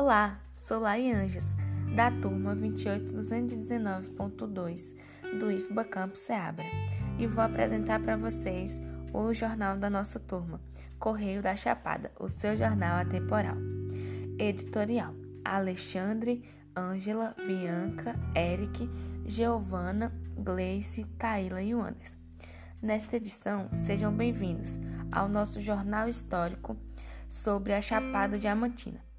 Olá, sou Lai Anjos, da turma 28219.2 do IFBA Campus Seabra, e vou apresentar para vocês o jornal da nossa turma, Correio da Chapada, o seu jornal atemporal. Editorial: Alexandre, Ângela, Bianca, Eric, Giovana, Gleice, Taíla e Anderson. Nesta edição, sejam bem-vindos ao nosso jornal histórico sobre a Chapada Diamantina.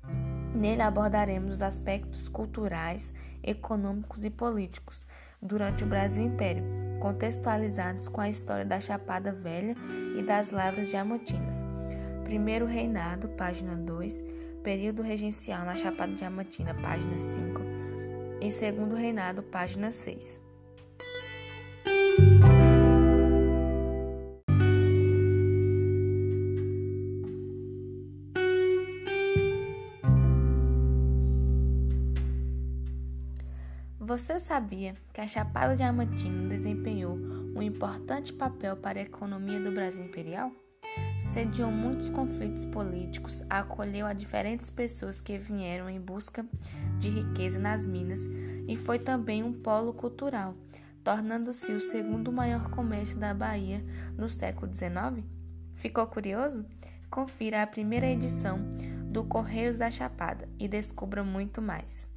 Nele abordaremos os aspectos culturais, econômicos e políticos durante o Brasil Império, contextualizados com a história da Chapada Velha e das Lavras Diamantinas. Primeiro Reinado, página 2, período regencial na Chapada Diamantina, página 5, e Segundo Reinado, página 6. Você sabia que a Chapada Diamantina desempenhou um importante papel para a economia do Brasil imperial? Sediou muitos conflitos políticos, acolheu a diferentes pessoas que vieram em busca de riqueza nas minas e foi também um polo cultural, tornando-se o segundo maior comércio da Bahia no século XIX? Ficou curioso? Confira a primeira edição do Correios da Chapada e descubra muito mais.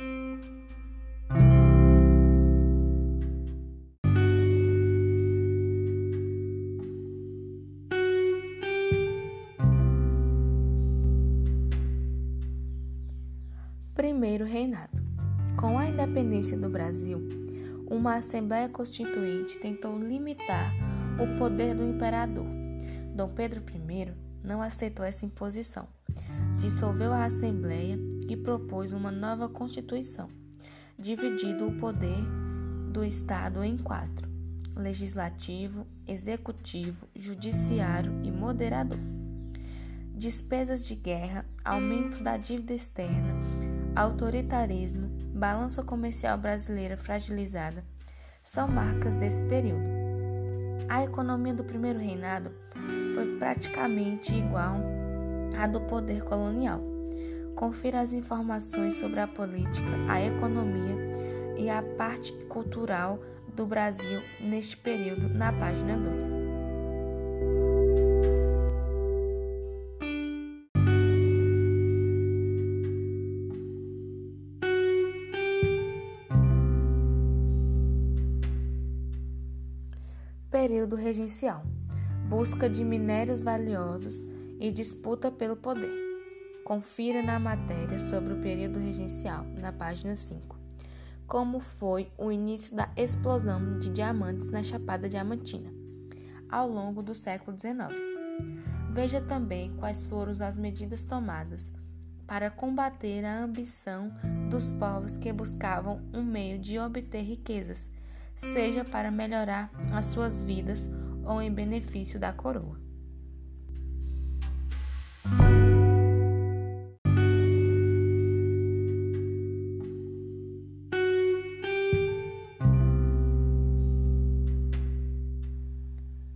Primeiro Reinado. Com a independência do Brasil, uma Assembleia Constituinte tentou limitar o poder do imperador. Dom Pedro I não aceitou essa imposição, dissolveu a Assembleia e propôs uma nova Constituição, dividindo o poder do Estado em quatro: legislativo, executivo, judiciário e moderador. Despesas de guerra, aumento da dívida externa, autoritarismo, balança comercial brasileira fragilizada são marcas desse período. A economia do primeiro reinado foi praticamente igual à do poder colonial. Confira as informações sobre a política, a economia e a parte cultural do Brasil neste período na página 2. Busca de minérios valiosos e disputa pelo poder. Confira na matéria sobre o período regencial, na página 5, como foi o início da explosão de diamantes na Chapada Diamantina, ao longo do século XIX. Veja também quais foram as medidas tomadas para combater a ambição dos povos que buscavam um meio de obter riquezas seja para melhorar as suas vidas ou em benefício da coroa.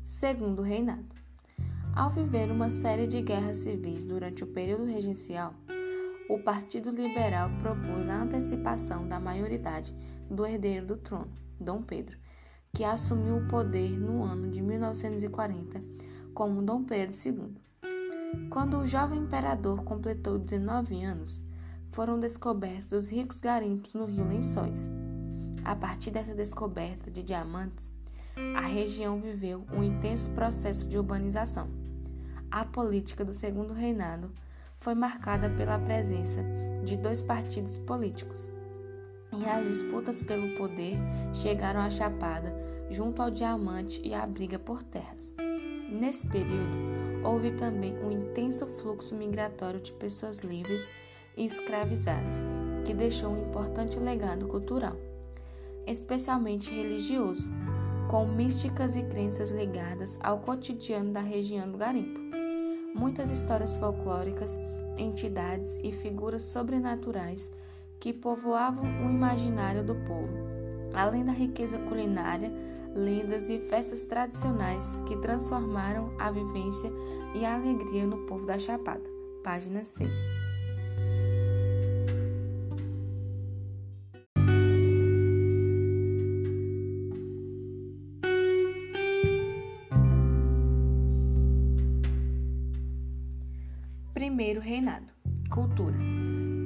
Segundo reinado. Ao viver uma série de guerras civis durante o período regencial, o Partido Liberal propôs a antecipação da maioridade do herdeiro do trono, Dom Pedro, que assumiu o poder no ano de 1940 como Dom Pedro II. Quando o jovem imperador completou 19 anos, foram descobertos os ricos garimpos no rio Lençóis. A partir dessa descoberta de diamantes, a região viveu um intenso processo de urbanização. A política do segundo reinado foi marcada pela presença de dois partidos políticos, e as disputas pelo poder chegaram à Chapada, junto ao diamante e à briga por terras. Nesse período, houve também um intenso fluxo migratório de pessoas livres e escravizadas, que deixou um importante legado cultural, especialmente religioso, com místicas e crenças ligadas ao cotidiano da região do garimpo. Muitas histórias folclóricas, entidades e figuras sobrenaturais que povoavam o imaginário do povo, além da riqueza culinária, lendas e festas tradicionais que transformaram a vivência e a alegria no povo da Chapada. Página 6. Primeiro reinado. Cultura.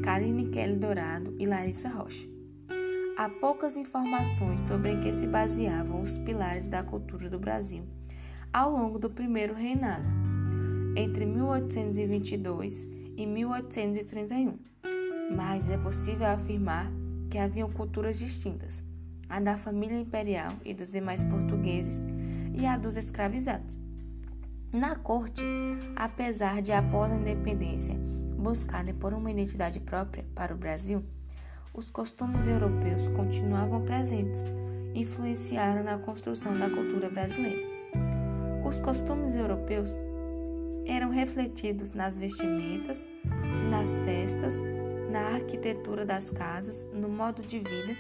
Karine Kelly Dourado e Larissa Rocha. Há poucas informações sobre em que se baseavam os pilares da cultura do Brasil ao longo do primeiro reinado, entre 1822 e 1831. Mas é possível afirmar que haviam culturas distintas, a da família imperial e dos demais portugueses e a dos escravizados. Na corte, apesar de após a independência buscarem por uma identidade própria para o Brasil, os costumes europeus continuavam presentes e influenciaram na construção da cultura brasileira. Os costumes europeus eram refletidos nas vestimentas, nas festas, na arquitetura das casas, no modo de vida,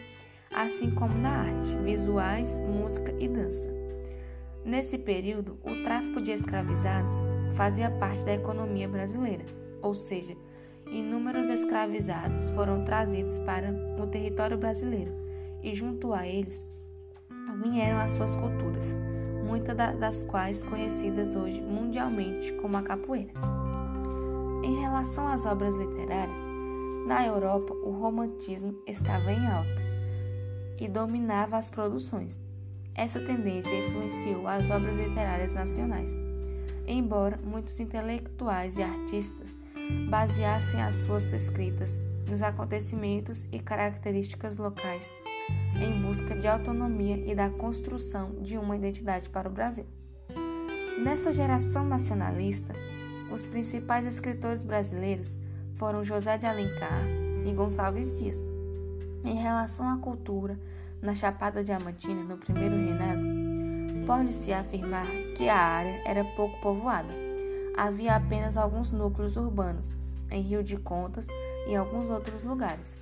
assim como na arte, visuais, música e dança. Nesse período, o tráfico de escravizados fazia parte da economia brasileira, ou seja, inúmeros escravizados foram trazidos para o território brasileiro e, junto a eles, vieram as suas culturas, muitas das quais conhecidas hoje mundialmente como a capoeira. Em relação às obras literárias, na Europa o romantismo estava em alta e dominava as produções. Essa tendência influenciou as obras literárias nacionais, embora muitos intelectuais e artistas baseassem as suas escritas nos acontecimentos e características locais em busca de autonomia e da construção de uma identidade para o Brasil. Nessa geração nacionalista, os principais escritores brasileiros foram José de Alencar e Gonçalves Dias. Em relação à cultura, na Chapada Diamantina, no primeiro reinado, pode-se afirmar que a área era pouco povoada. Havia apenas alguns núcleos urbanos, em Rio de Contas e alguns outros lugares.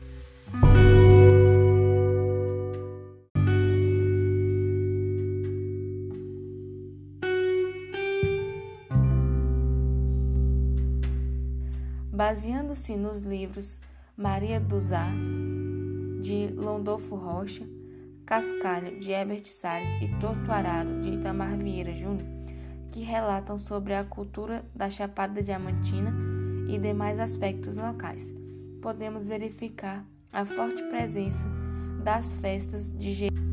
Baseando-se nos livros Maria Duzá, de Londolfo Rocha, Cascalho, de Herbert Salles e Tortuarado, de Itamar Vieira Júnior, que relatam sobre a cultura da Chapada Diamantina e demais aspectos locais. Podemos verificar a forte presença das festas de Primeiro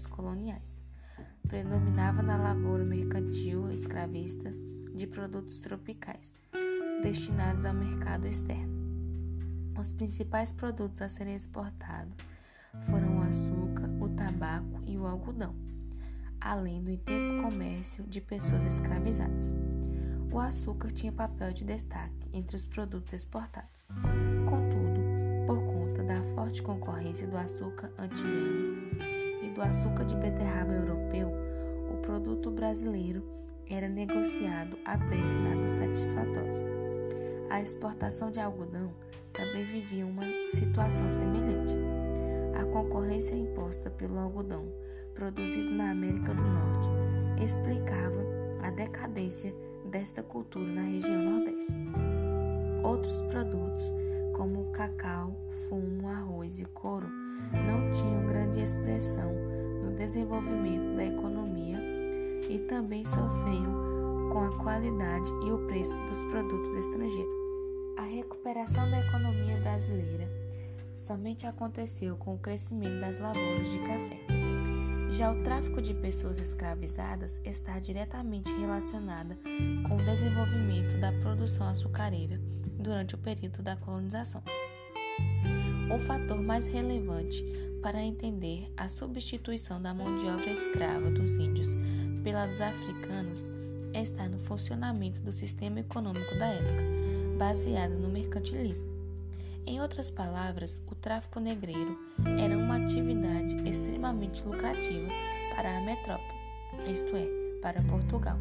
tempos coloniais. Predominava na lavoura mercantil escravista de produtos tropicais, destinados ao mercado externo. Os principais produtos a serem exportados foram o açúcar, o tabaco e o algodão além do intenso comércio de pessoas escravizadas. O açúcar tinha papel de destaque entre os produtos exportados. Contudo, por conta da forte concorrência do açúcar antilhano do açúcar de beterraba europeu, o produto brasileiro era negociado a preço nada satisfatórios. A exportação de algodão também vivia uma situação semelhante. A concorrência imposta pelo algodão produzido na América do Norte, explicava a decadência desta cultura na região Nordeste. Outros produtos, como cacau, fumo, arroz e couro, não tinham grande expressão no desenvolvimento da economia e também sofriam com a qualidade e o preço dos produtos estrangeiros. A recuperação da economia brasileira somente aconteceu com o crescimento das lavouras de café. Já o tráfico de pessoas escravizadas está diretamente relacionada com o desenvolvimento da produção açucareira durante o período da colonização. O fator mais relevante para entender a substituição da mão de obra escrava dos índios pela dos africanos está no funcionamento do sistema econômico da época, baseado no mercantilismo. Em outras palavras, o tráfico negreiro era uma atividade extremamente lucrativa para a metrópole, isto é, para Portugal.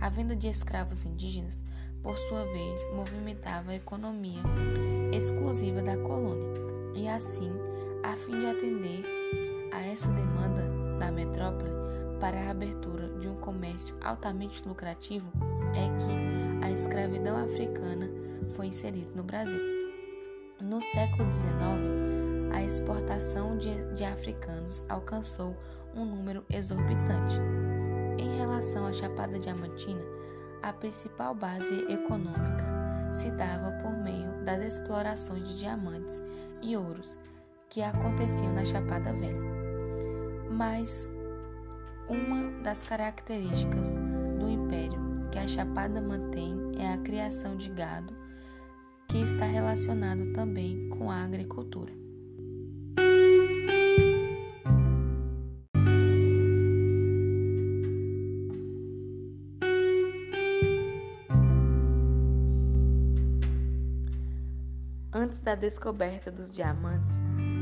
A venda de escravos indígenas, por sua vez, movimentava a economia exclusiva da colônia, e assim, a fim de atender a essa demanda da metrópole para a abertura de um comércio altamente lucrativo é que a escravidão africana foi inserida no Brasil. No século XIX, a exportação de, de africanos alcançou um número exorbitante. Em relação à Chapada Diamantina, a principal base econômica se dava por meio das explorações de diamantes e ouros que aconteciam na Chapada Velha. Mas uma das características do império que a Chapada mantém é a criação de gado, que está relacionado também com a agricultura. Da descoberta dos diamantes,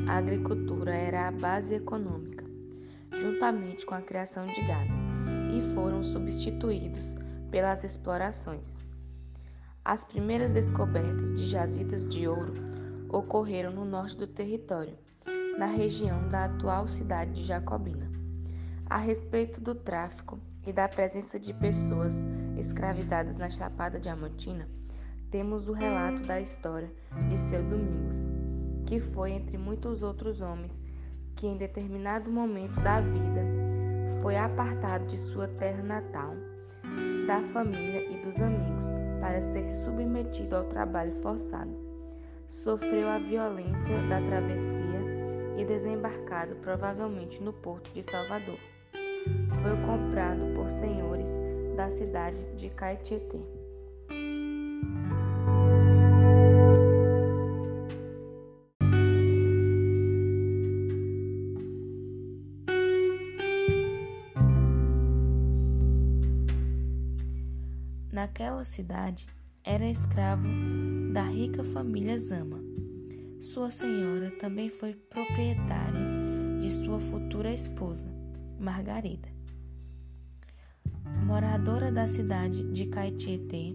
a agricultura era a base econômica, juntamente com a criação de gado, e foram substituídos pelas explorações. As primeiras descobertas de jazidas de ouro ocorreram no norte do território, na região da atual cidade de Jacobina. A respeito do tráfico e da presença de pessoas escravizadas na Chapada Diamantina, temos o relato da história de seu Domingos, que foi entre muitos outros homens que em determinado momento da vida foi apartado de sua terra natal, da família e dos amigos para ser submetido ao trabalho forçado. Sofreu a violência da travessia e desembarcado provavelmente no porto de Salvador. Foi comprado por senhores da cidade de Caetité. Naquela cidade, era escravo da rica família Zama. Sua senhora também foi proprietária de sua futura esposa, Margarida. Moradora da cidade de Caetité,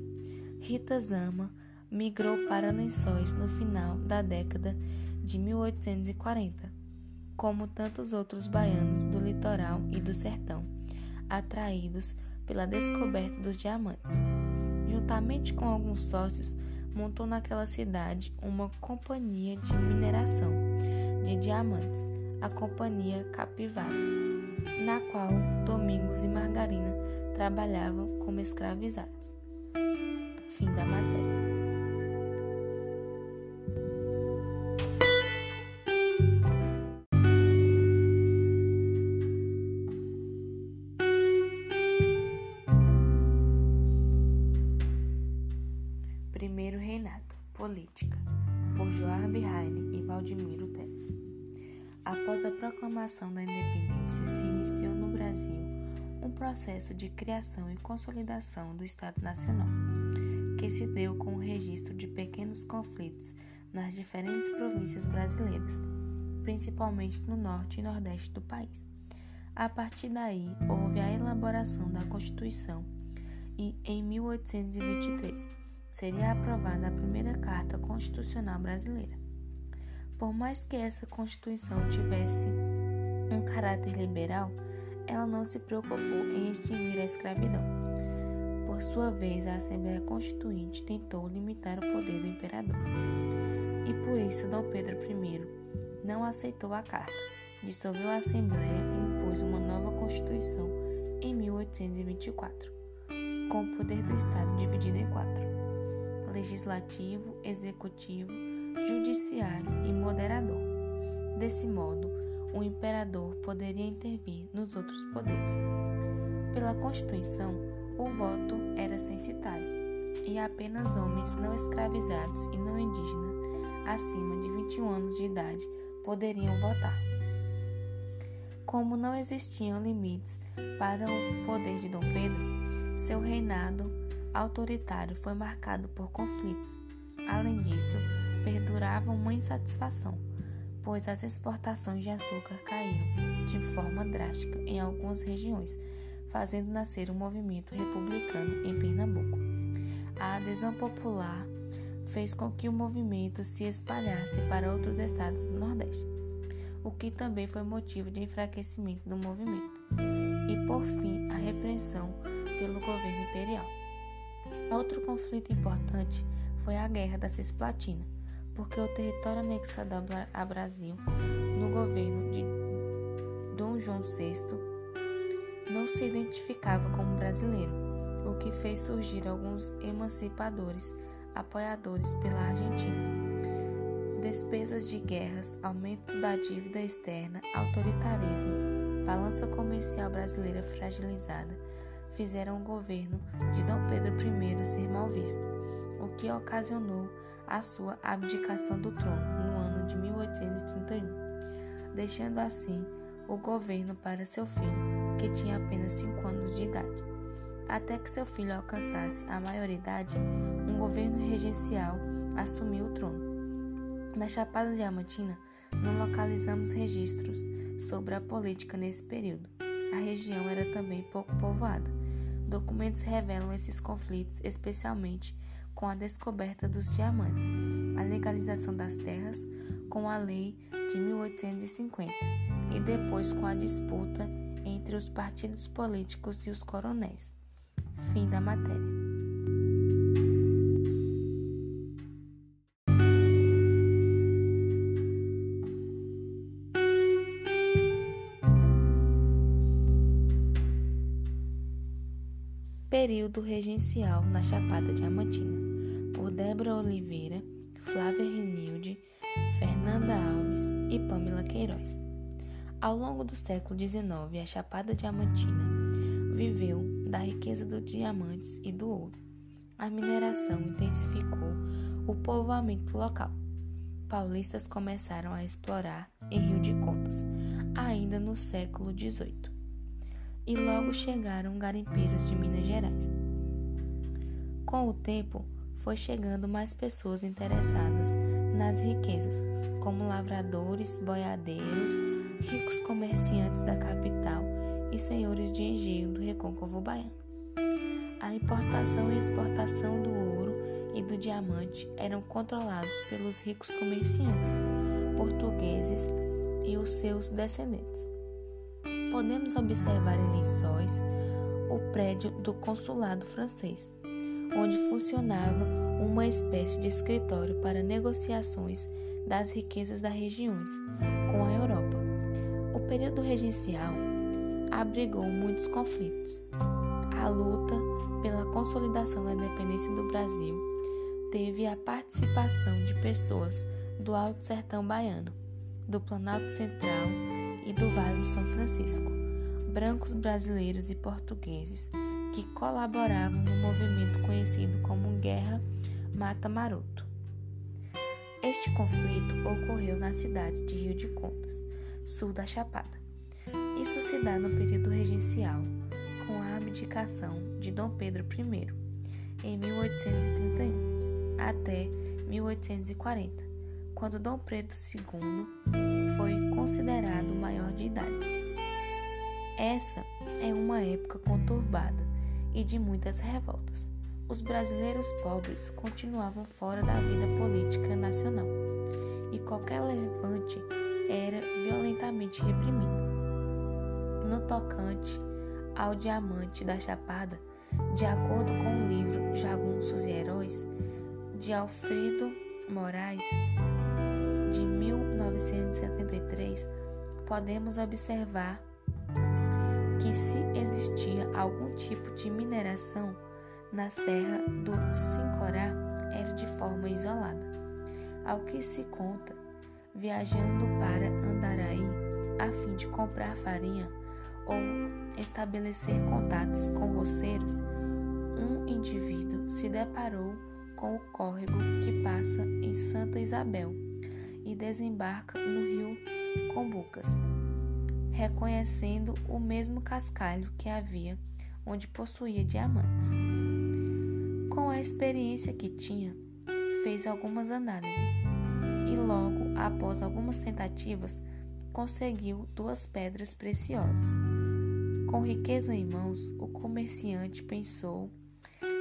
Rita Zama migrou para Lençóis no final da década de 1840, como tantos outros baianos do litoral e do sertão, atraídos pela descoberta dos diamantes. Juntamente com alguns sócios, montou naquela cidade uma companhia de mineração de diamantes, a Companhia Capivaras, na qual Domingos e Margarina trabalhavam como escravizados. Fim da matéria. Criação e consolidação do Estado Nacional, que se deu com o registro de pequenos conflitos nas diferentes províncias brasileiras, principalmente no norte e nordeste do país. A partir daí, houve a elaboração da Constituição e, em 1823, seria aprovada a primeira Carta Constitucional Brasileira. Por mais que essa Constituição tivesse um caráter liberal, ela não se preocupou em extinguir a escravidão. Por sua vez, a Assembleia Constituinte tentou limitar o poder do imperador. E por isso, Dom Pedro I não aceitou a carta, dissolveu a Assembleia e impôs uma nova Constituição em 1824, com o poder do Estado dividido em quatro: legislativo, executivo, judiciário e moderador. Desse modo, o imperador poderia intervir nos outros poderes. Pela Constituição, o voto era censitário e apenas homens não escravizados e não indígenas acima de 21 anos de idade poderiam votar. Como não existiam limites para o poder de Dom Pedro, seu reinado autoritário foi marcado por conflitos. Além disso, perdurava uma insatisfação, pois as exportações de açúcar caíram de forma drástica em algumas regiões, fazendo nascer um movimento republicano em Pernambuco. A adesão popular fez com que o movimento se espalhasse para outros estados do Nordeste. o que também foi motivo de enfraquecimento do movimento, e por fim a repressão pelo governo imperial. Outro conflito importante foi a Guerra da Cisplatina, porque o território anexado a Brasil no governo de Dom João VI não se identificava como brasileiro, o que fez surgir alguns emancipadores apoiadores pela Argentina. Despesas de guerras, aumento da dívida externa, autoritarismo, balança comercial brasileira fragilizada fizeram o governo de Dom Pedro I ser mal visto, o que ocasionou a sua abdicação do trono no ano de 1831, deixando assim o governo para seu filho, que tinha apenas 5 anos de idade. Até que seu filho alcançasse a maioridade, um governo regencial assumiu o trono. Na Chapada Diamantina, não localizamos registros sobre a política nesse período. A região era também pouco povoada. Documentos revelam esses conflitos, especialmente com a descoberta dos diamantes, a legalização das terras com a Lei de 1850 e depois com a disputa entre os partidos políticos e os coronéis. Fim da matéria. Período regencial na Chapada Diamantina, Débora Oliveira, Flávia Renilde, Fernanda Alves e Pamela Queiroz. Ao longo do século XIX, a Chapada Diamantina viveu da riqueza dos diamantes e do ouro. A mineração intensificou o povoamento local. Paulistas começaram a explorar em Rio de Contas, ainda no século XVIII. E logo chegaram garimpeiros de Minas Gerais. Com o tempo, foi chegando mais pessoas interessadas nas riquezas, como lavradores, boiadeiros, ricos comerciantes da capital e senhores de engenho do recôncavo baiano. A importação e exportação do ouro e do diamante eram controlados pelos ricos comerciantes portugueses e os seus descendentes. Podemos observar em Lençóis o prédio do consulado francês, onde funcionava uma espécie de escritório para negociações das riquezas das regiões com a Europa. O período regencial abrigou muitos conflitos. A luta pela consolidação da independência do Brasil teve a participação de pessoas do Alto Sertão Baiano, do Planalto Central e do Vale do São Francisco, brancos brasileiros e portugueses que colaboravam no movimento conhecido como Guerra Mata Maroto. Este conflito ocorreu na cidade de Rio de Contas, sul da Chapada. Isso se dá no período regencial, com a abdicação de Dom Pedro I, em 1831, até 1840, quando Dom Pedro II foi considerado maior de idade. Essa é uma época conturbada e de muitas revoltas. Os brasileiros pobres continuavam fora da vida política nacional e qualquer levante era violentamente reprimido. No tocante ao diamante da Chapada, de acordo com o livro Jagunços e Heróis, de Alfredo Moraes, de 1973, podemos observar que se existia algum tipo de mineração na Serra do Sincorá era de forma isolada. Ao que se conta, viajando para Andaraí a fim de comprar farinha, ou estabelecer contatos com roceiros, um indivíduo se deparou com o córrego que passa em Santa Isabel e desembarca no rio Combucas, reconhecendo o mesmo cascalho que havia onde possuía diamantes. Com a experiência que tinha, fez algumas análises e logo após algumas tentativas conseguiu duas pedras preciosas. Com riqueza em mãos, o comerciante pensou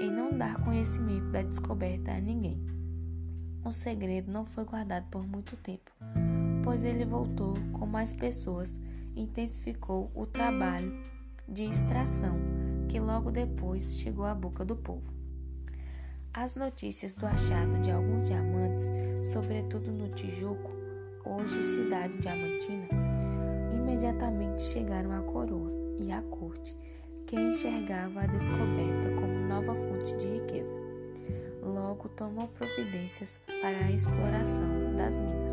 em não dar conhecimento da descoberta a ninguém. O segredo não foi guardado por muito tempo, Depois ele voltou com mais pessoas intensificou o trabalho de extração, que logo depois chegou à boca do povo. As notícias do achado de alguns diamantes, sobretudo no Tijuco, hoje cidade diamantina, imediatamente chegaram à coroa e à corte, que enxergava a descoberta como nova fonte de riqueza. Logo tomou providências para a exploração das minas,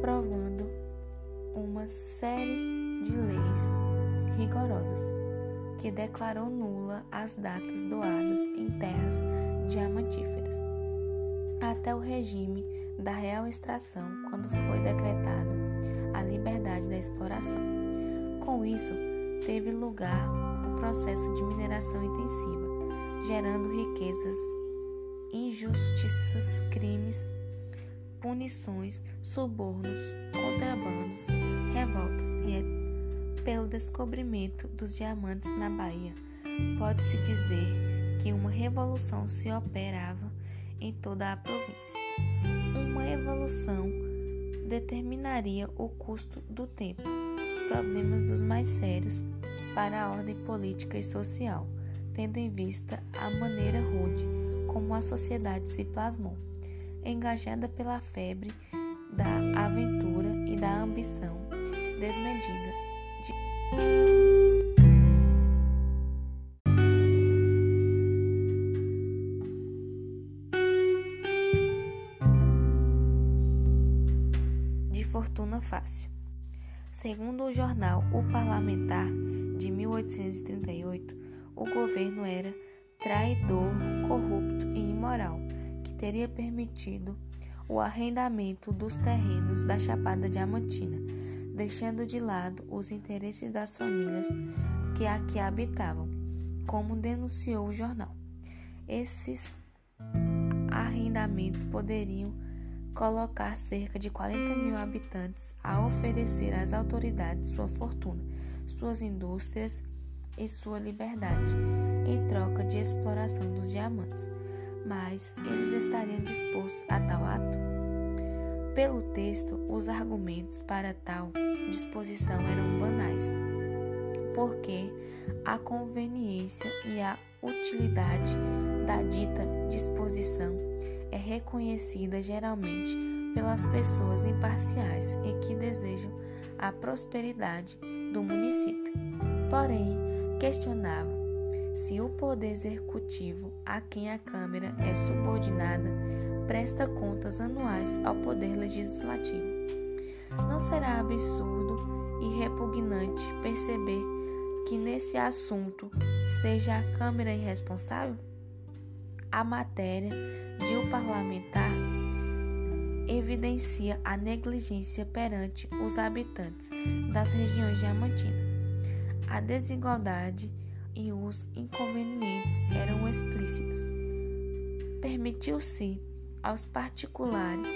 provando uma série de leis rigorosas que declarou nula as datas doadas em terras diamantíferas, até o regime da real extração, quando foi decretada a liberdade da exploração. Com isso, teve lugar o processo de mineração intensiva, gerando riquezas, injustiças, crimes, punições, subornos, contrabandos, revoltas e é pelo descobrimento dos diamantes na Bahia. Pode-se dizer que uma revolução se operava em toda a província. Uma evolução determinaria o custo do tempo, problemas dos mais sérios para a ordem política e social, tendo em vista a maneira rude como a sociedade se plasmou, engajada pela febre da aventura e da ambição desmedida. De... fortuna fácil. Segundo o jornal O Parlamentar de 1838, o governo era traidor, corrupto e imoral, que teria permitido o arrendamento dos terrenos da Chapada Diamantina, deixando de lado os interesses das famílias que aqui habitavam, como denunciou o jornal. Esses arrendamentos poderiam colocar cerca de 40 mil habitantes a oferecer às autoridades sua fortuna, suas indústrias e sua liberdade, em troca de exploração dos diamantes. Mas eles estariam dispostos a tal ato? Pelo texto, os argumentos para tal disposição eram banais, porque a conveniência e a utilidade da dita disposição é reconhecida geralmente pelas pessoas imparciais e que desejam a prosperidade do município. Porém, questionava se o poder executivo, a quem a Câmara é subordinada, presta contas anuais ao poder legislativo. Não será absurdo e repugnante perceber que nesse assunto seja a Câmara irresponsável? A matéria de o um parlamentar evidencia a negligência perante os habitantes das regiões diamantinas. A desigualdade e os inconvenientes eram explícitos. Permitiu-se aos particulares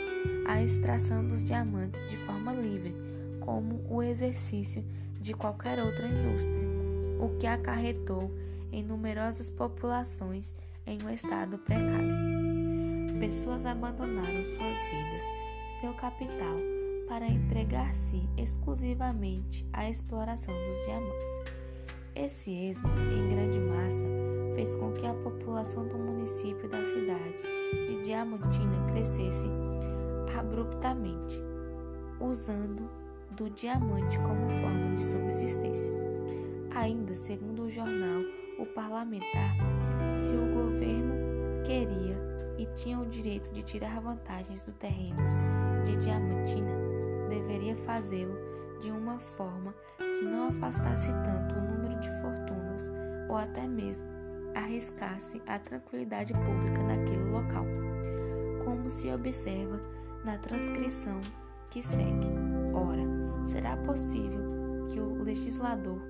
a extração dos diamantes de forma livre, como o exercício de qualquer outra indústria, o que acarretou em numerosas populações em um estado precário. Pessoas abandonaram suas vidas, seu capital, para entregar-se exclusivamente à exploração dos diamantes. Esse êxodo, em grande massa, fez com que a população do município da cidade de Diamantina crescesse abruptamente, usando do diamante como forma de subsistência. Ainda segundo o jornal O Parlamentar, se o governo queria e tinha o direito de tirar vantagens dos terrenos de Diamantina, deveria fazê-lo de uma forma que não afastasse tanto o número de fortunas ou até mesmo arriscasse a tranquilidade pública naquele local, como se observa na transcrição que segue. Ora, será possível que o legislador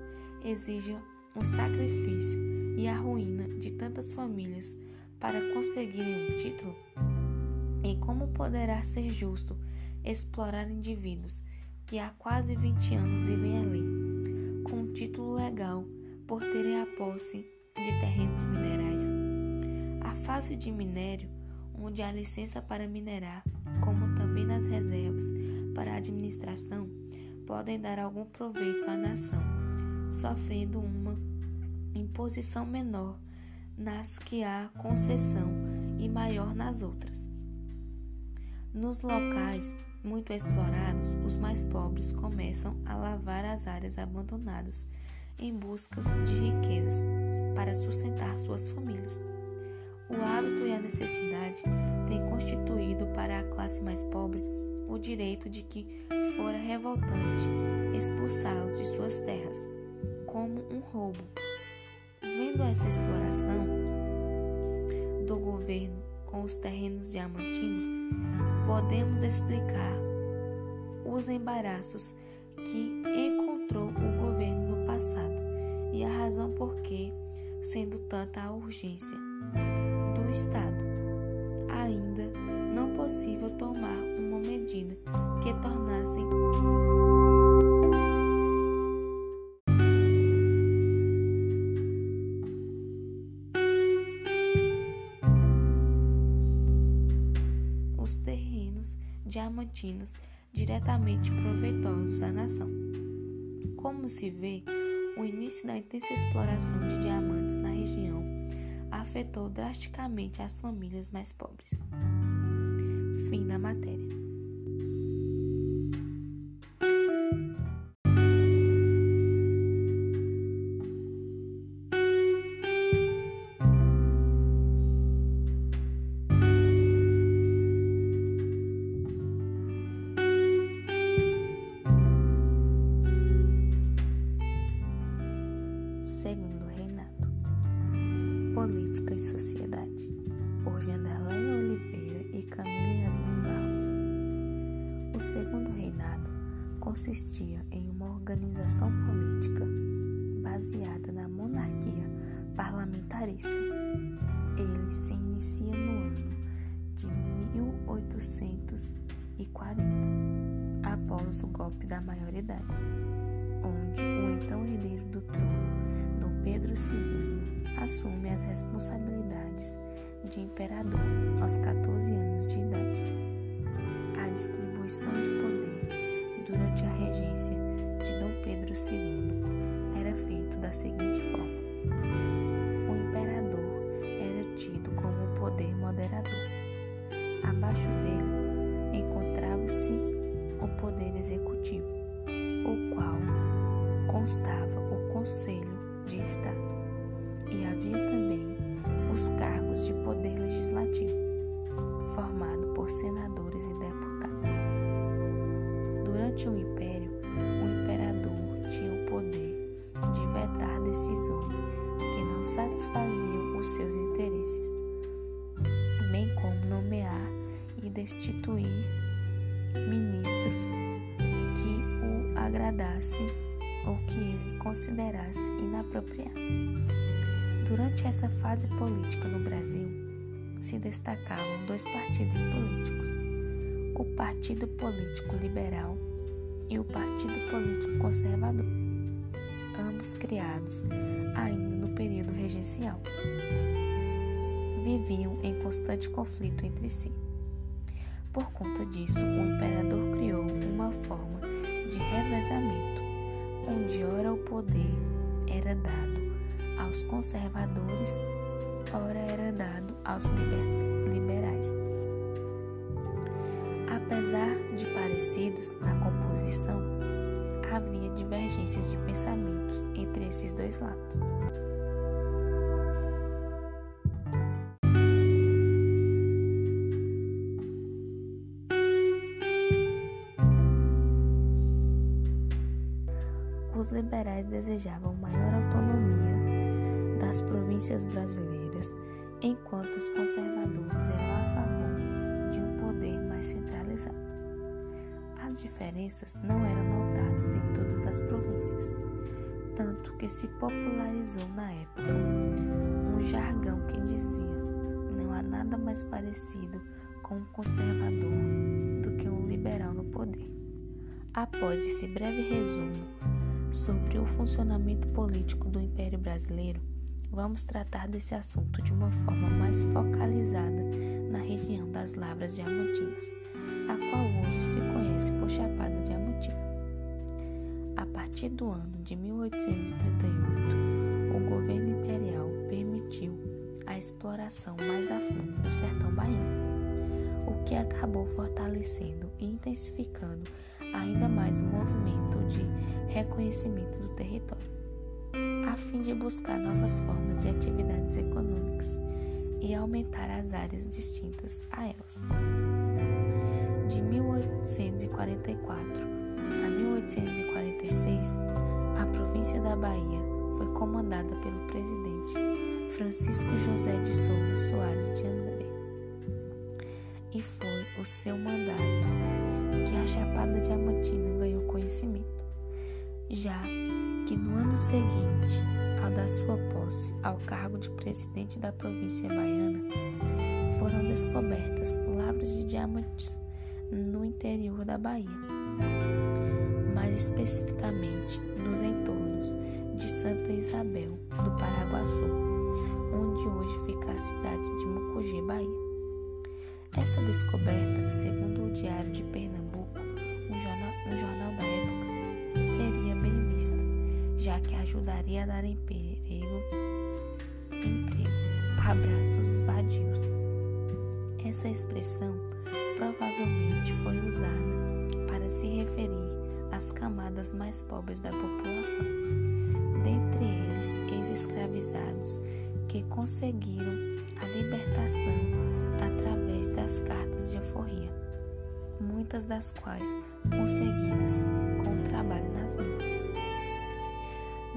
exija um sacrifício e a ruína de tantas famílias para conseguirem um título? E como poderá ser justo explorar indivíduos que há quase 20 anos vivem ali, com um título legal por terem a posse de terrenos minerais? A fase de minério, onde há licença para minerar, como também nas reservas, para administração podem dar algum proveito à nação, sofrendo uma imposição menor nas que há concessão e maior nas outras. Nos locais muito explorados, os mais pobres começam a lavar as áreas abandonadas em busca de riquezas para sustentar suas famílias. O hábito e a necessidade têm constituído para a classe mais pobre o direito de que fora revoltante expulsá-los de suas terras, como um roubo. Vendo essa exploração do governo com os terrenos diamantinos, podemos explicar os embaraços que encontrou o governo no passado e a razão por que, sendo tanta a urgência do Estado, ainda não possível tomar uma medida que tornasse os terrenos diamantinos diretamente proveitosos à nação. Como se vê, o início da intensa exploração de diamantes na região afetou drasticamente as famílias mais pobres. Fim da matéria. Destituir ministros que o agradassem ou que ele considerasse inapropriado. Durante essa fase política no Brasil, se destacavam dois partidos políticos: o Partido Político Liberal e o Partido Político Conservador, ambos criados ainda no período regencial. Viviam em constante conflito entre si. Por conta disso, o imperador criou uma forma de revezamento onde ora o poder era dado aos conservadores, ora era dado aos liber liberais. Apesar de parecidos na composição, havia divergências de pensamentos entre esses dois lados. Os liberais desejavam maior autonomia das províncias brasileiras, enquanto os conservadores eram a favor de um poder mais centralizado. As diferenças não eram notadas em todas as províncias, tanto que se popularizou na época um jargão que dizia: não há nada mais parecido com um conservador do que um liberal no poder. Após esse breve resumo, sobre o funcionamento político do Império Brasileiro, vamos tratar desse assunto de uma forma mais focalizada na região das Lavras Diamantinas, a qual hoje se conhece por Chapada Diamantina. A partir do ano de 1838, o governo imperial permitiu a exploração mais a fundo do sertão baiano, o que acabou fortalecendo e intensificando ainda mais o movimento de reconhecimento do território, a fim de buscar novas formas de atividades econômicas e aumentar as áreas distintas a elas. De 1844 a 1846, a província da Bahia foi comandada pelo presidente Francisco José de Souza Soares de André. E foi o seu mandato que a Chapada Diamantina ganhou seguinte, ao da sua posse ao cargo de presidente da província baiana, foram descobertas lavras de diamantes no interior da Bahia, mais especificamente nos entornos de Santa Isabel do Paraguaçu, onde hoje fica a cidade de Mucugê, Bahia. Essa descoberta, segundo o Diário de Pernambuco, um jornal, um jornal da época, ajudaria a dar emprego, emprego a braços vadios. Essa expressão provavelmente foi usada para se referir às camadas mais pobres da população, dentre eles ex-escravizados que conseguiram a libertação através das cartas de alforria, muitas das quais conseguidas com o trabalho nas minas.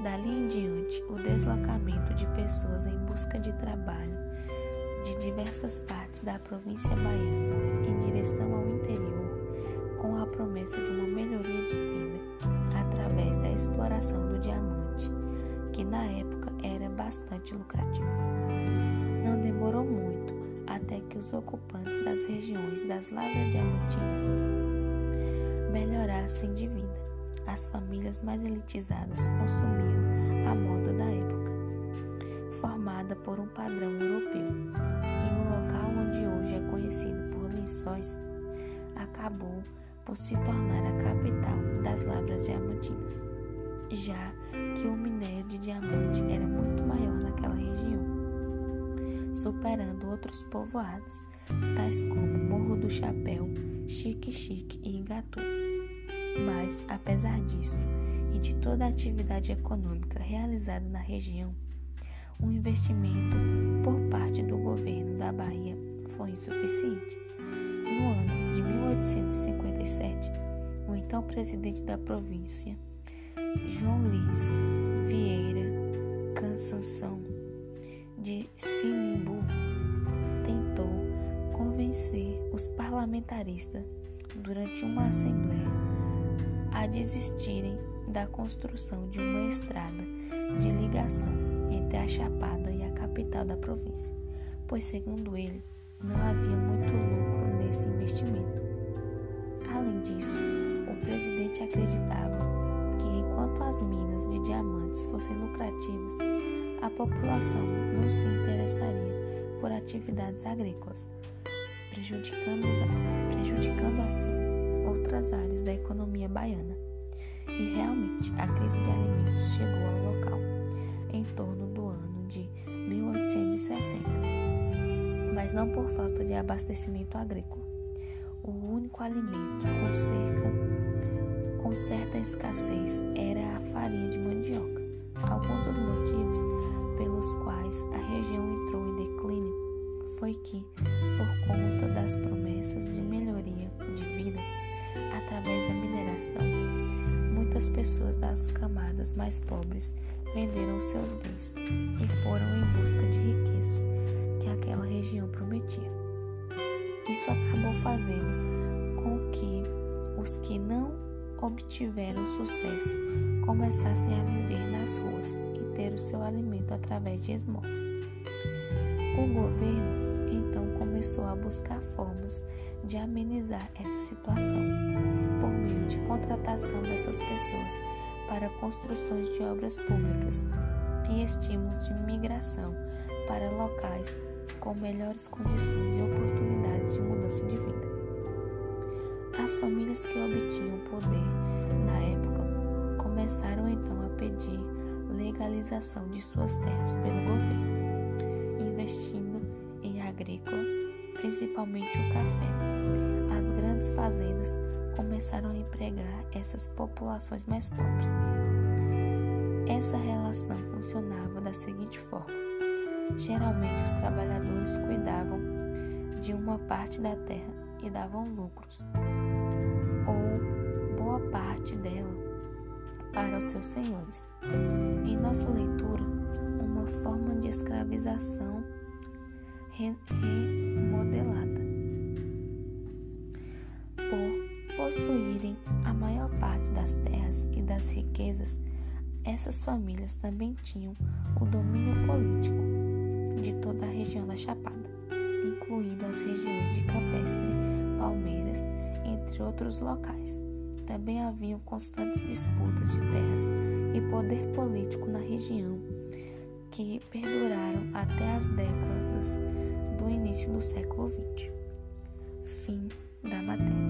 Dali em diante, o deslocamento de pessoas em busca de trabalho de diversas partes da província baiana em direção ao interior, com a promessa de uma melhoria de vida através da exploração do diamante, que na época era bastante lucrativo. Não demorou muito até que os ocupantes das regiões das lavras diamantinas melhorassem de vida. As famílias mais elitizadas consumiam a moda da época formada por um padrão europeu, e o local onde hoje é conhecido por Lençóis acabou por se tornar a capital das lavras diamantinas, já que o minério de diamante era muito maior naquela região, superando outros povoados, tais como Morro do Chapéu, Chique-Chique e Igatu. Mas, apesar disso, e de toda a atividade econômica realizada na região, o investimento por parte do governo da Bahia foi insuficiente. No ano de 1857, o então presidente da província, João Luiz Vieira Cansanção de Sinimbu, tentou convencer os parlamentaristas durante uma assembleia a desistirem da construção de uma estrada de ligação entre a Chapada e a capital da província, pois, segundo ele, não havia muito lucro nesse investimento. Além disso, o presidente acreditava que, enquanto as minas de diamantes fossem lucrativas, a população não se interessaria por atividades agrícolas, prejudicando, prejudicando assim outras áreas da economia baiana. E realmente, a crise de alimentos chegou ao local em torno do ano de 1860, mas não por falta de abastecimento agrícola. O único alimento com cerca com certa escassez era a farinha de mandioca. Alguns dos motivos pelos quais a região entrou em declínio foi que, por conta das promessas de muitas pessoas das camadas mais pobres venderam seus bens e foram em busca de riquezas que aquela região prometia. Isso acabou fazendo com que os que não obtiveram sucesso começassem a viver nas ruas e ter o seu alimento através de esmola. O governo então começou a buscar formas de amenizar essa situação por meio de contratação dessas pessoas para construções de obras públicas e estímulos de migração para locais com melhores condições e oportunidades de mudança de vida. As famílias que obtinham poder na época começaram então a pedir legalização de suas terras pelo governo, essas populações mais pobres. Essa relação funcionava da seguinte forma: geralmente os trabalhadores cuidavam de uma parte da terra e davam lucros, ou boa parte dela para os seus senhores. Em nossa leitura, uma forma de escravização remodelada. Por possuírem essas famílias também tinham o domínio político de toda a região da Chapada, incluindo as regiões de Campestre, Palmeiras, entre outros locais. Também haviam constantes disputas de terras e poder político na região que perduraram até as décadas do início do século XX. Fim da matéria.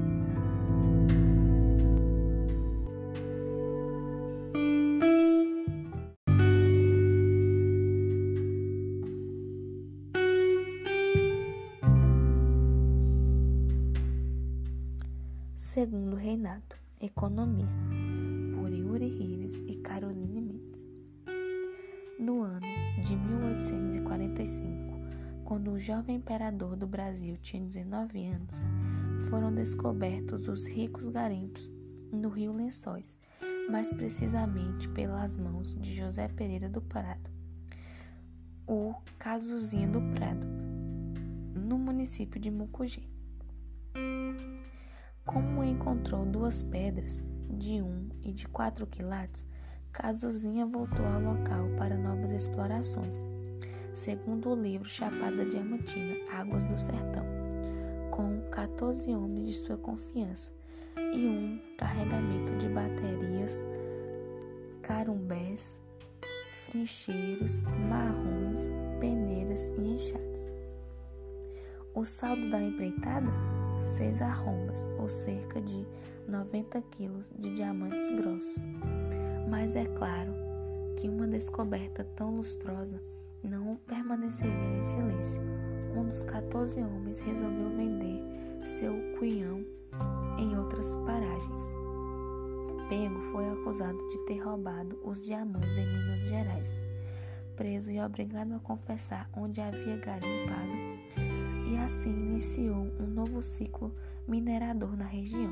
Imperador do Brasil tinha 19 anos, foram descobertos os ricos garimpos no Rio Lençóis, mais precisamente pelas mãos de José Pereira do Prado, o Casuzinho do Prado, no município de Mucugê. Como encontrou duas pedras de um e de quatro quilates, Casuzinha voltou ao local para novas explorações, segundo o livro Chapada Diamantina, Águas do Sertão, com 14 homens de sua confiança e um carregamento de baterias, carumbés, trincheiros, marrons, peneiras e enxadas. O saldo da empreitada seis arrombas, ou cerca de 90 quilos de diamantes grossos. Mas é claro que uma descoberta tão lustrosa não permaneceria em silêncio. Um dos 14 homens resolveu vender seu cuião em outras paragens. Pego foi acusado de ter roubado os diamantes em Minas Gerais. Preso e obrigado a confessar onde havia garimpado e assim iniciou um novo ciclo minerador na região,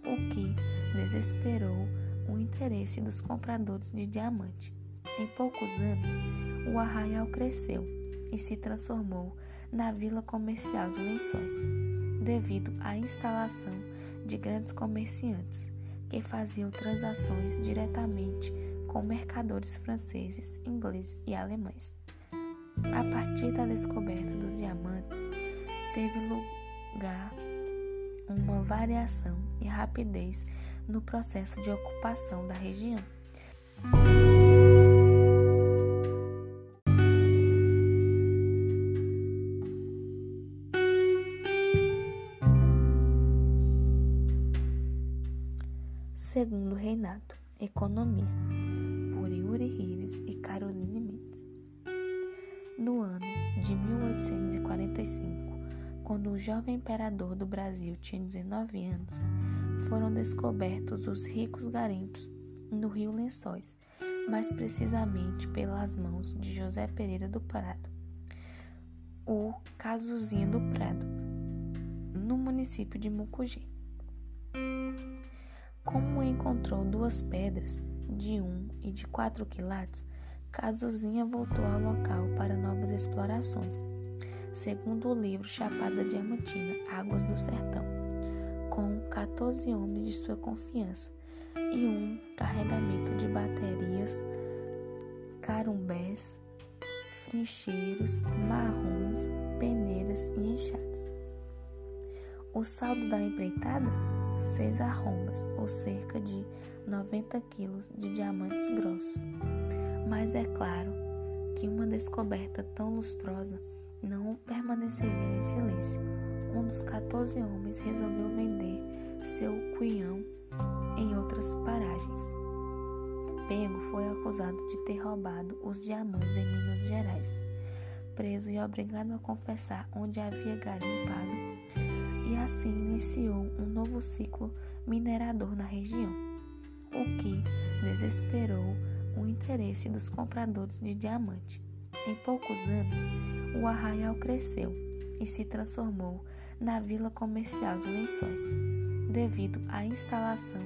o que desesperou o interesse dos compradores de diamante. Em poucos anos, o arraial cresceu e se transformou na vila comercial de Lençóis, devido à instalação de grandes comerciantes que faziam transações diretamente com mercadores franceses, ingleses e alemães. A partir da descoberta dos diamantes, teve lugar uma variação e rapidez no processo de ocupação da região. Segundo Reinado, Economia, por Yuri Rives e Caroline Mendes. No ano de 1845, quando o jovem imperador do Brasil tinha 19 anos, foram descobertos os ricos garimpos no Rio Lençóis, mais precisamente pelas mãos de José Pereira do Prado, o Casuzinho do Prado, no município de Mucugê. Como encontrou duas pedras de um e de quatro quilates, Casuzinha voltou ao local para novas explorações segundo o livro Chapada Diamantina, Águas do Sertão, com 14 homens de sua confiança e um carregamento de baterias, carumbés, trincheiros, marrons, peneiras e enxadas. O saldo da empreitada? Seis arrombas, ou cerca de 90 quilos de diamantes grossos. Mas é claro que uma descoberta tão lustrosa não permaneceria em silêncio. Um dos 14 homens resolveu vender seu cunhão em outras paragens. Pego foi acusado de ter roubado os diamantes em Minas Gerais, preso e obrigado a confessar onde havia garimpado, assim iniciou um novo ciclo minerador na região, o que desesperou o interesse dos compradores de diamante. Em poucos anos, o arraial cresceu e se transformou na vila comercial de Lençóis, devido à instalação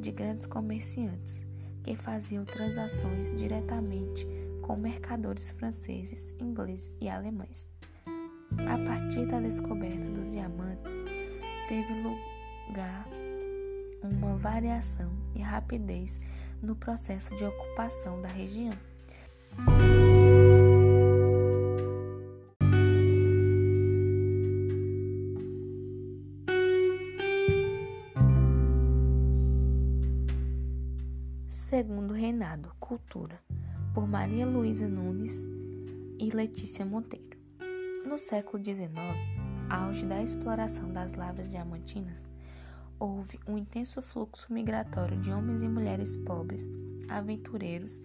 de grandes comerciantes que faziam transações diretamente com mercadores franceses, ingleses e alemães. A partir da descoberta dos diamantes, teve lugar uma variação e rapidez no processo de ocupação da região. Segundo Reinado, Cultura, por Maria Luísa Nunes e Letícia Monteiro. No século XIX, auge da exploração das lavras diamantinas, houve um intenso fluxo migratório de homens e mulheres pobres, aventureiros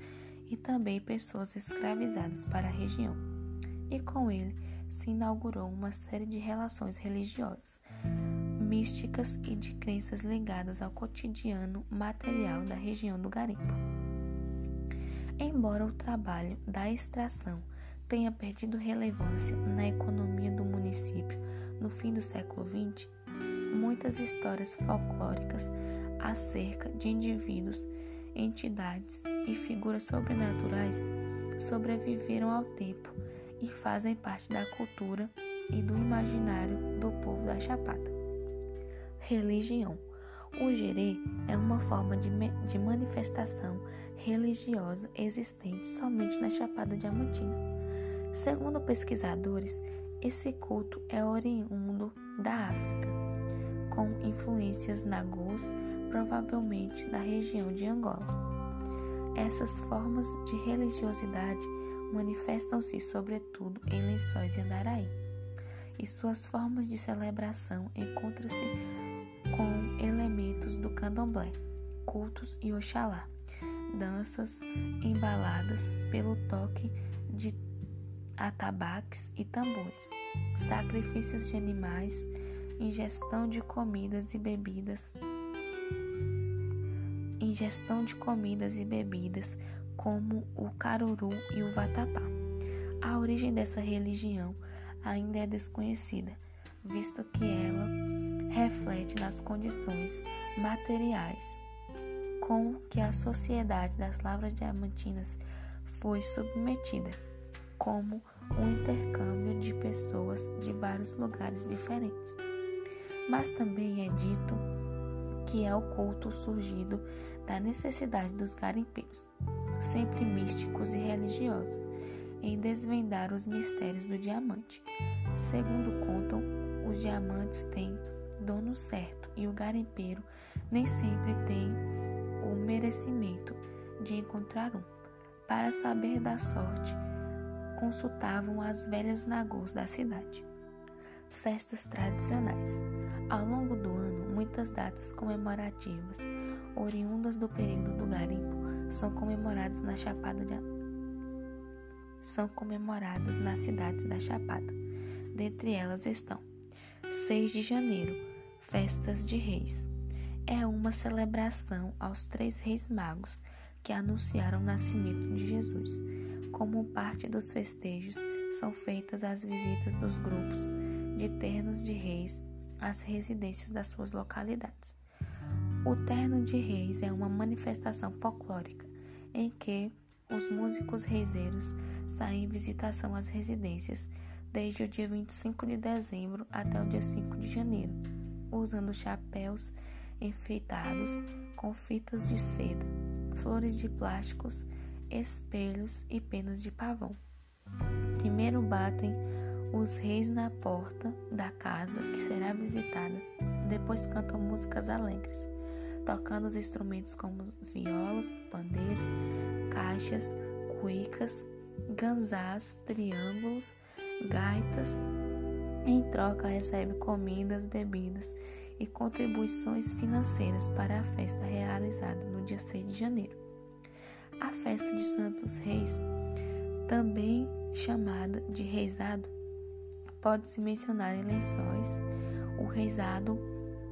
e também pessoas escravizadas para a região. E com ele se inaugurou uma série de relações religiosas, místicas e de crenças ligadas ao cotidiano material da região do garimpo. Embora o trabalho da extração tenha perdido relevância na economia do município no fim do século XX, muitas histórias folclóricas acerca de indivíduos, entidades e figuras sobrenaturais sobreviveram ao tempo e fazem parte da cultura e do imaginário do povo da Chapada. Religião. O gerê é uma forma de, de manifestação religiosa existente somente na Chapada Diamantina. Segundo pesquisadores, esse culto é oriundo da África, com influências nagôs, provavelmente da região de Angola. Essas formas de religiosidade manifestam-se sobretudo em Lençóis e Andaraí, e suas formas de celebração encontram-se com elementos do candomblé, cultos e oxalá, danças embaladas pelo toque de atabaques e tambores, sacrifícios de animais, ingestão de comidas e bebidas, ingestão de comidas e bebidas como o caruru e o vatapá. A origem dessa religião ainda é desconhecida, visto que ela reflete nas condições materiais com que a sociedade das lavras diamantinas foi submetida, como um intercâmbio de pessoas de vários lugares diferentes. Mas também é dito que é o culto surgido da necessidade dos garimpeiros, sempre místicos e religiosos, em desvendar os mistérios do diamante. Segundo contam, os diamantes têm dono certo e o garimpeiro nem sempre tem o merecimento de encontrar um. Para saber da sorte, consultavam as velhas nagôs da cidade. Festas tradicionais. Ao longo do ano, muitas datas comemorativas, oriundas do período do garimpo, são comemoradas na Chapada de são comemoradas nas cidades da Chapada. Dentre elas estão 6 de janeiro, Festas de Reis. É uma celebração aos três reis magos que anunciaram o nascimento de Jesus. Como parte dos festejos, são feitas as visitas dos grupos de ternos de reis às residências das suas localidades. O terno de reis é uma manifestação folclórica em que os músicos reiseiros saem em visitação às residências desde o dia 25 de dezembro até o dia 5 de janeiro, usando chapéus enfeitados com fitas de seda, flores de plásticos, espelhos e penas de pavão. Primeiro batem os reis na porta da casa que será visitada, depois cantam músicas alegres, tocando os instrumentos como violas, pandeiros, caixas, cuicas, ganzás, triângulos, gaitas. Em troca, recebe comidas, bebidas e contribuições financeiras para a festa realizada no dia 6 de janeiro. A festa de Santos Reis, também chamada de reisado, pode-se mencionar em Lençóis o reisado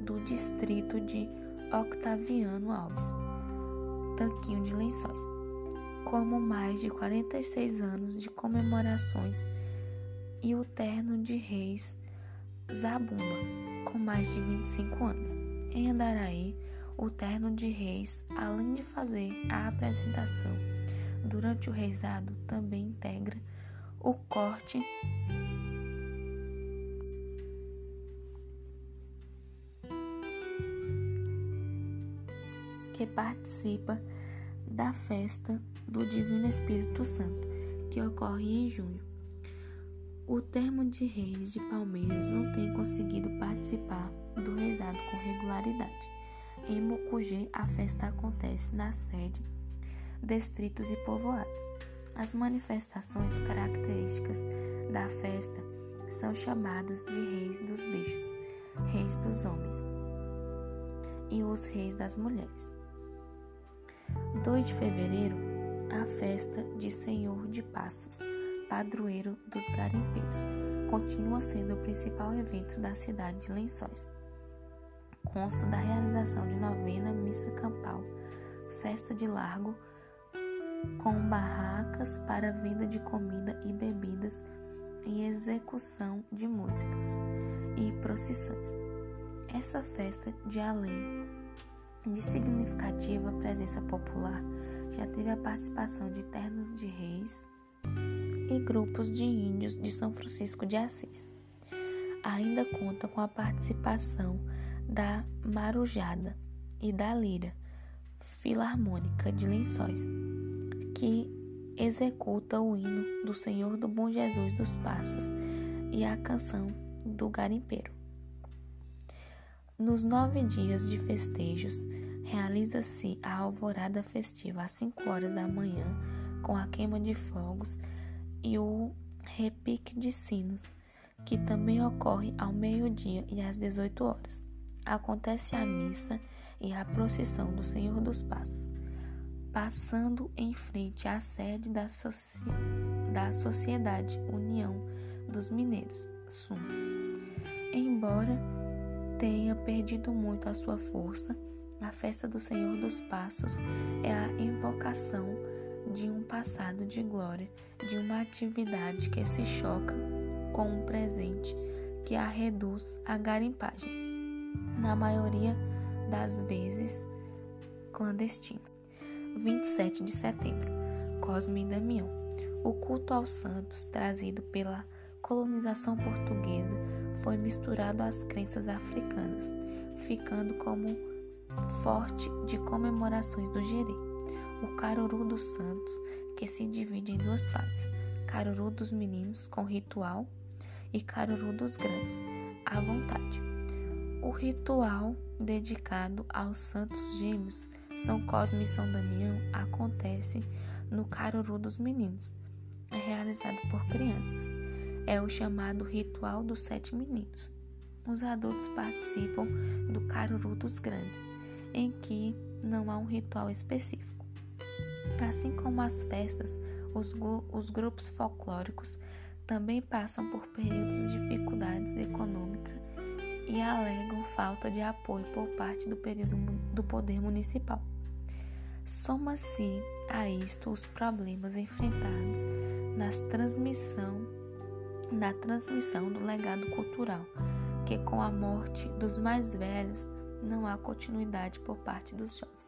do distrito de Octaviano Alves, Tanquinho de Lençóis, como mais de 46 anos de comemorações e o terno de reis Zabumba, com mais de 25 anos. Em Andaraí, o terno de reis, além de fazer a apresentação durante o reisado, também integra o corte que participa da festa do Divino Espírito Santo, que ocorre em junho. O termo de reis de Palmeiras não tem conseguido participar do rezado com regularidade. Em Mucugê, a festa acontece na sede, distritos e povoados. As manifestações características da festa são chamadas de reis dos bichos, reis dos homens e os reis das mulheres. 2 de fevereiro, a festa de Senhor de Passos padroeiro dos garimpeiros, continua sendo o principal evento da cidade de Lençóis. Consta da realização de novena missa campal, festa de largo, com barracas para venda de comida e bebidas e execução de músicas e procissões. Essa festa, de além de significativa presença popular, já teve a participação de ternos de reis, e grupos de índios de São Francisco de Assis. Ainda conta com a participação da Marujada e da Lira Filarmônica de Lençóis, que executa o hino do Senhor do Bom Jesus dos Passos e a canção do garimpeiro. Nos nove dias de festejos, realiza-se a alvorada festiva às cinco horas da manhã, com a queima de fogos e o repique de sinos, que também ocorre ao meio-dia e às 18 horas. Acontece a missa e a procissão do Senhor dos Passos, passando em frente à sede da, Soci... da Sociedade União dos Mineiros, SUM. Embora tenha perdido muito a sua força, a festa do Senhor dos Passos é a invocação de um passado de glória, de uma atividade que se choca com um presente que a reduz à garimpagem, na maioria das vezes clandestina. 27 de setembro, Cosme e Damião. O culto aos santos, trazido pela colonização portuguesa, foi misturado às crenças africanas, ficando como forte de comemorações do Gerê o Caruru dos Santos, que se divide em duas fases: Caruru dos Meninos, com ritual, e Caruru dos Grandes, à vontade. O ritual dedicado aos Santos Gêmeos, São Cosme e São Damião, acontece no Caruru dos Meninos. É realizado por crianças. É o chamado Ritual dos Sete Meninos. Os adultos participam do Caruru dos Grandes, em que não há um ritual específico. Assim como as festas, os, os grupos folclóricos também passam por períodos de dificuldades econômicas e alegam falta de apoio por parte do, período, do poder municipal. Soma-se a isto os problemas enfrentados nas transmissão, na transmissão do legado cultural, que com a morte dos mais velhos não há continuidade por parte dos jovens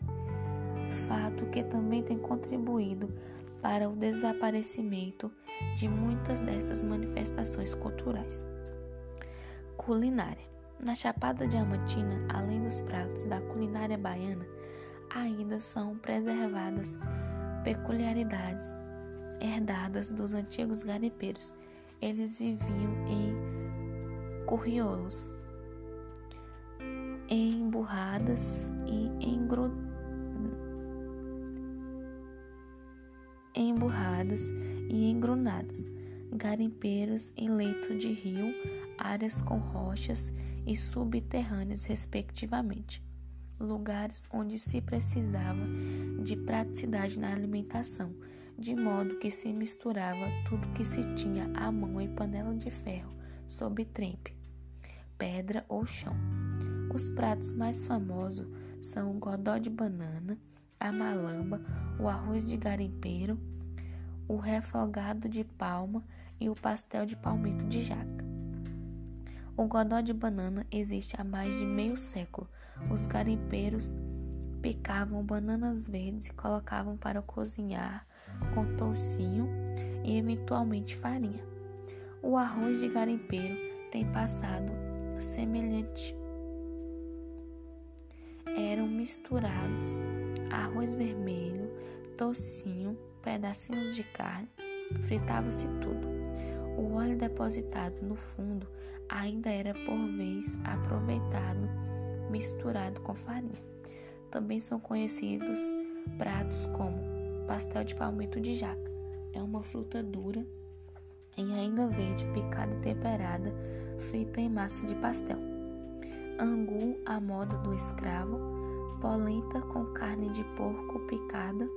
fato que também tem contribuído para o desaparecimento de muitas destas manifestações culturais. Culinária. Na Chapada Diamantina, além dos pratos da culinária baiana, ainda são preservadas peculiaridades herdadas dos antigos garipeiros. Eles viviam em curriolos, em burradas e em grutas emburradas e engrunadas, garimpeiros em leito de rio, áreas com rochas e subterrâneas, respectivamente, lugares onde se precisava de praticidade na alimentação, de modo que se misturava tudo que se tinha à mão em panela de ferro, sob trempe, pedra ou chão. Os pratos mais famosos são o godó de banana, a malamba, o arroz de garimpeiro, o refogado de palma e o pastel de palmito de jaca. O godó de banana existe há mais de meio século. Os garimpeiros picavam bananas verdes e colocavam para cozinhar com toucinho e eventualmente farinha. O arroz de garimpeiro tem passado semelhante. Eram misturados arroz vermelho, toucinho, pedacinhos de carne, fritava-se tudo. O óleo depositado no fundo ainda era por vez aproveitado, misturado com farinha. Também são conhecidos pratos como pastel de palmito de jaca. É uma fruta dura em ainda verde, picada e temperada, frita em massa de pastel. Angu à moda do escravo, polenta com carne de porco picada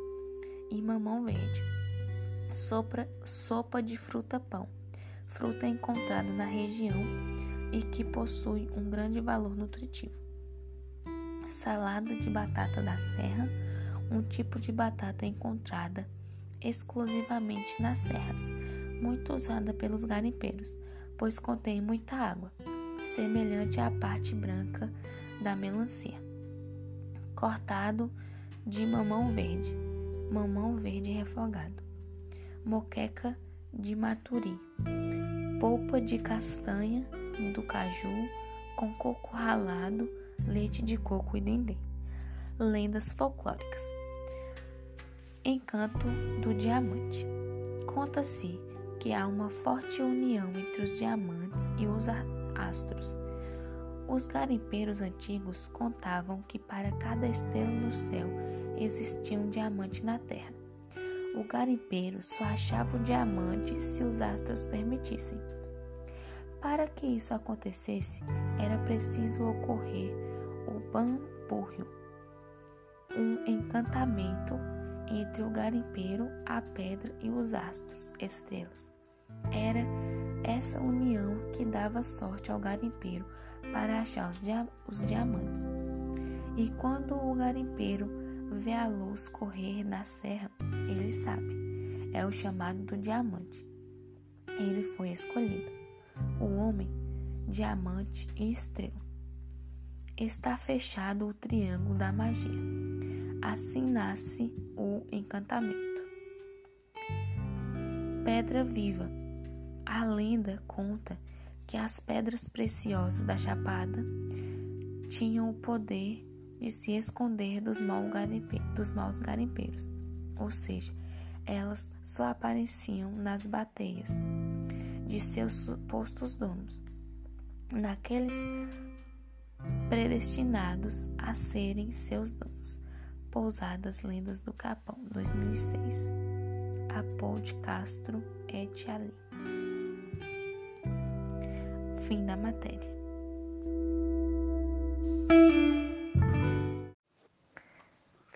e mamão verde. Sopra, sopa de fruta-pão fruta encontrada na região e que possui um grande valor nutritivo. Salada de batata da serra, um tipo de batata encontrada exclusivamente nas serras, muito usada pelos garimpeiros, pois contém muita água, semelhante à parte branca da melancia. Cortado de mamão verde, mamão verde refogado. Moqueca de maturi, polpa de castanha do caju com coco ralado, leite de coco e dendê. Lendas folclóricas. Encanto do diamante. Conta-se que há uma forte união entre os diamantes e os astros. Os garimpeiros antigos contavam que para cada estrela no céu existia um diamante na terra. O garimpeiro só achava o diamante se os astros permitissem. Para que isso acontecesse, era preciso ocorrer o Banpurrio, um encantamento entre o garimpeiro, a pedra e os astros, estrelas. Era essa união que dava sorte ao garimpeiro para achar os, dia os diamantes. E quando o garimpeiro vê a luz correr na serra, ele sabe. É o chamado do diamante. Ele foi escolhido. O homem, diamante e estrela. Está fechado o triângulo da magia. Assim nasce o encantamento. Pedra viva. A lenda conta que as pedras preciosas da Chapada tinham o poder de se esconder dos, dos maus garimpeiros, ou seja, elas só apareciam nas bateias de seus supostos donos, naqueles predestinados a serem seus donos. Pousadas Lendas do Capão, 2006. Apol de Castro et Ali. Fim da matéria.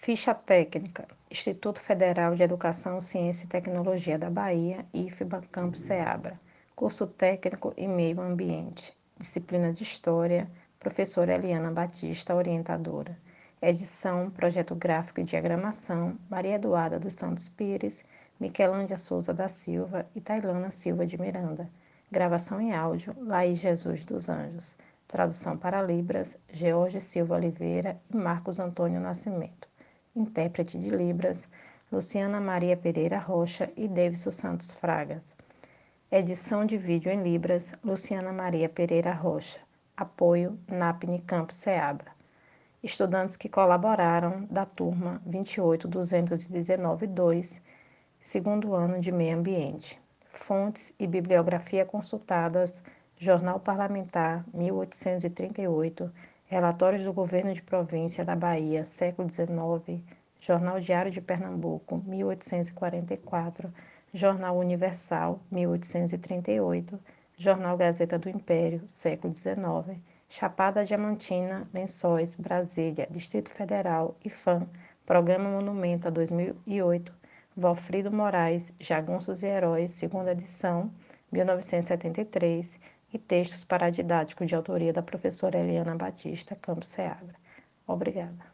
Ficha técnica: Instituto Federal de Educação, Ciência e Tecnologia da Bahia, IFBA Campus Seabra. Curso técnico e meio ambiente. Disciplina de História, professora Eliana Batista, orientadora. Edição, projeto gráfico e diagramação, Maria Eduarda dos Santos Pires, Miquelândia Souza da Silva e Tailana Silva de Miranda. Gravação em áudio, Laís Jesus dos Anjos. Tradução para Libras, George Silva Oliveira e Marcos Antônio Nascimento intérprete de Libras, Luciana Maria Pereira Rocha e Davidson Santos Fragas. Edição de vídeo em Libras, Luciana Maria Pereira Rocha. Apoio NAPNE Campus Seabra. Estudantes que colaboraram da turma 28219-2, segundo ano de Meio Ambiente. Fontes e bibliografia consultadas: Jornal Parlamentar 1838 Relatórios do Governo de Província da Bahia, século XIX, Jornal Diário de Pernambuco, 1844, Jornal Universal, 1838, Jornal Gazeta do Império, século XIX, Chapada Diamantina, Lençóis, Brasília, Distrito Federal, IFAM, Programa Monumenta 2008, Valfrido Moraes, Jagunços e Heróis, segunda edição, 1973, e textos paradidáticos de autoria da professora Eliana Batista Campos Seabra. Obrigada.